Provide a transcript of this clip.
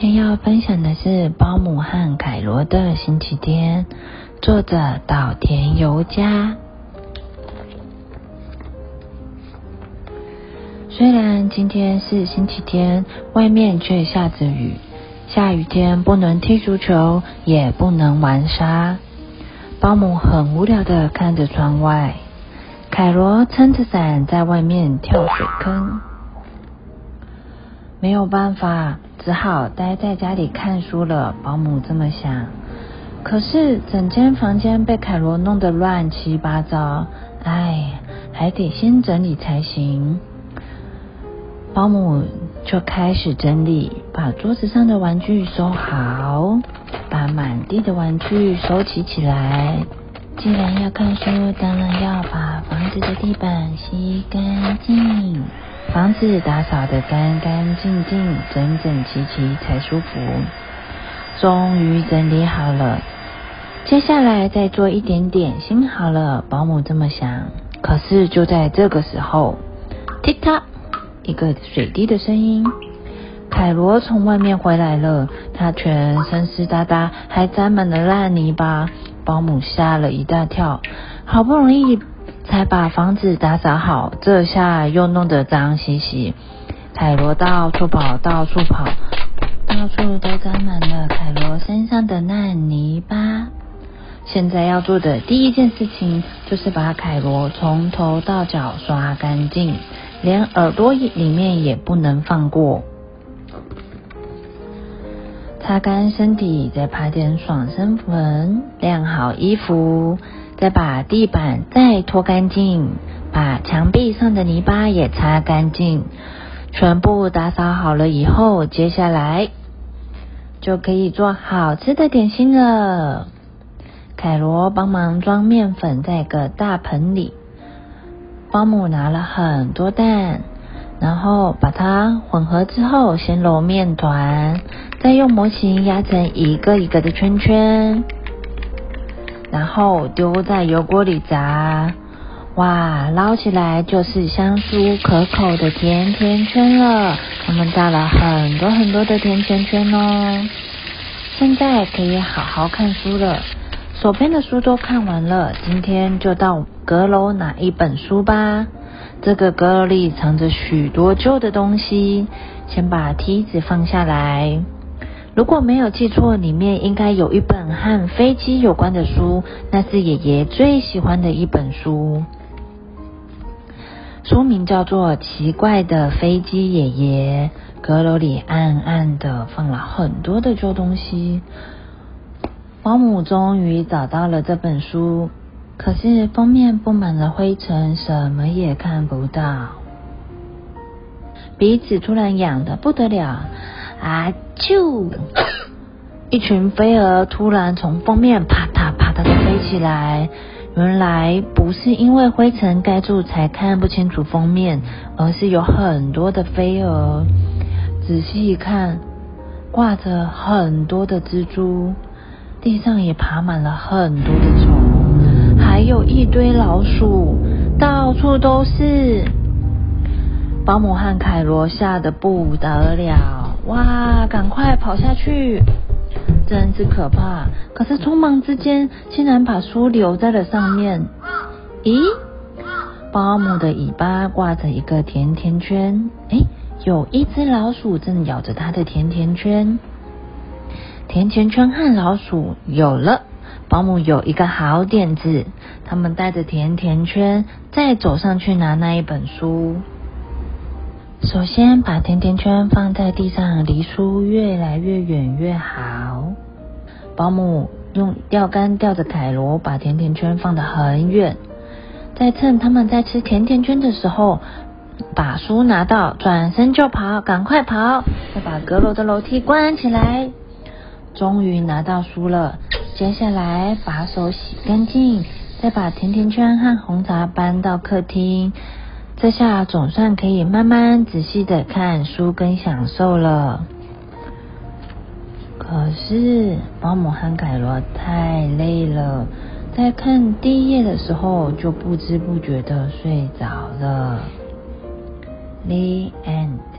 今天要分享的是保姆和凯罗的星期天，作者岛田由佳。虽然今天是星期天，外面却下着雨。下雨天不能踢足球，也不能玩沙。保姆很无聊的看着窗外，凯罗撑着伞在外面跳水坑。没有办法，只好待在家里看书了。保姆这么想。可是整间房间被凯罗弄得乱七八糟，哎，还得先整理才行。保姆就开始整理，把桌子上的玩具收好，把满地的玩具收起起来。既然要看书，当然要把房子的地板吸干净。房子打扫得干干净净、整整齐齐才舒服。终于整理好了，接下来再做一点点心好了。保姆这么想。可是就在这个时候，踢踏，一个水滴的声音。凯罗从外面回来了，他全身湿哒哒，还沾满了烂泥巴。保姆吓了一大跳，好不容易。才把房子打扫好，这下又弄得脏兮兮。凯罗到处跑，到处跑，到处都沾满了凯罗身上的烂泥巴。现在要做的第一件事情，就是把凯罗从头到脚刷干净，连耳朵里面也不能放过。擦干身体，再拍点爽身粉，晾好衣服。再把地板再拖干净，把墙壁上的泥巴也擦干净，全部打扫好了以后，接下来就可以做好吃的点心了。凯罗帮忙装面粉在个大盆里，保姆拿了很多蛋，然后把它混合之后，先揉面团，再用模型压成一个一个的圈圈。然后丢在油锅里炸，哇，捞起来就是香酥可口的甜甜圈了。他们炸了很多很多的甜甜圈哦。现在可以好好看书了，手边的书都看完了，今天就到阁楼拿一本书吧。这个阁楼里藏着许多旧的东西，先把梯子放下来。如果没有记错，里面应该有一本和飞机有关的书，那是爷爷最喜欢的一本书。书名叫做《奇怪的飞机爷爷》。阁楼里暗暗的放了很多的旧东西。保姆终于找到了这本书，可是封面布满了灰尘，什么也看不到。鼻子突然痒的不得了。啊！啾！一群飞蛾突然从封面啪嗒啪嗒的飞起来。原来不是因为灰尘盖住才看不清楚封面，而是有很多的飞蛾。仔细一看，挂着很多的蜘蛛，地上也爬满了很多的虫，还有一堆老鼠，到处都是。保姆和凯罗吓得不得了。哇！赶快跑下去，真是可怕。可是匆忙之间，竟然把书留在了上面。咦？保姆的尾巴挂着一个甜甜圈，哎，有一只老鼠正咬着它的甜甜圈。甜甜圈和老鼠有了，保姆有一个好点子。他们带着甜甜圈，再走上去拿那一本书。首先把甜甜圈放在地上，离书越来越远越好。保姆用钓竿钓着凯罗，把甜甜圈放得很远。再趁他们在吃甜甜圈的时候，把书拿到，转身就跑，赶快跑！再把阁楼的楼梯关起来。终于拿到书了，接下来把手洗干净，再把甜甜圈和红茶搬到客厅。这下总算可以慢慢仔细的看书跟享受了。可是保姆和凯罗太累了，在看第一页的时候就不知不觉的睡着了。The end。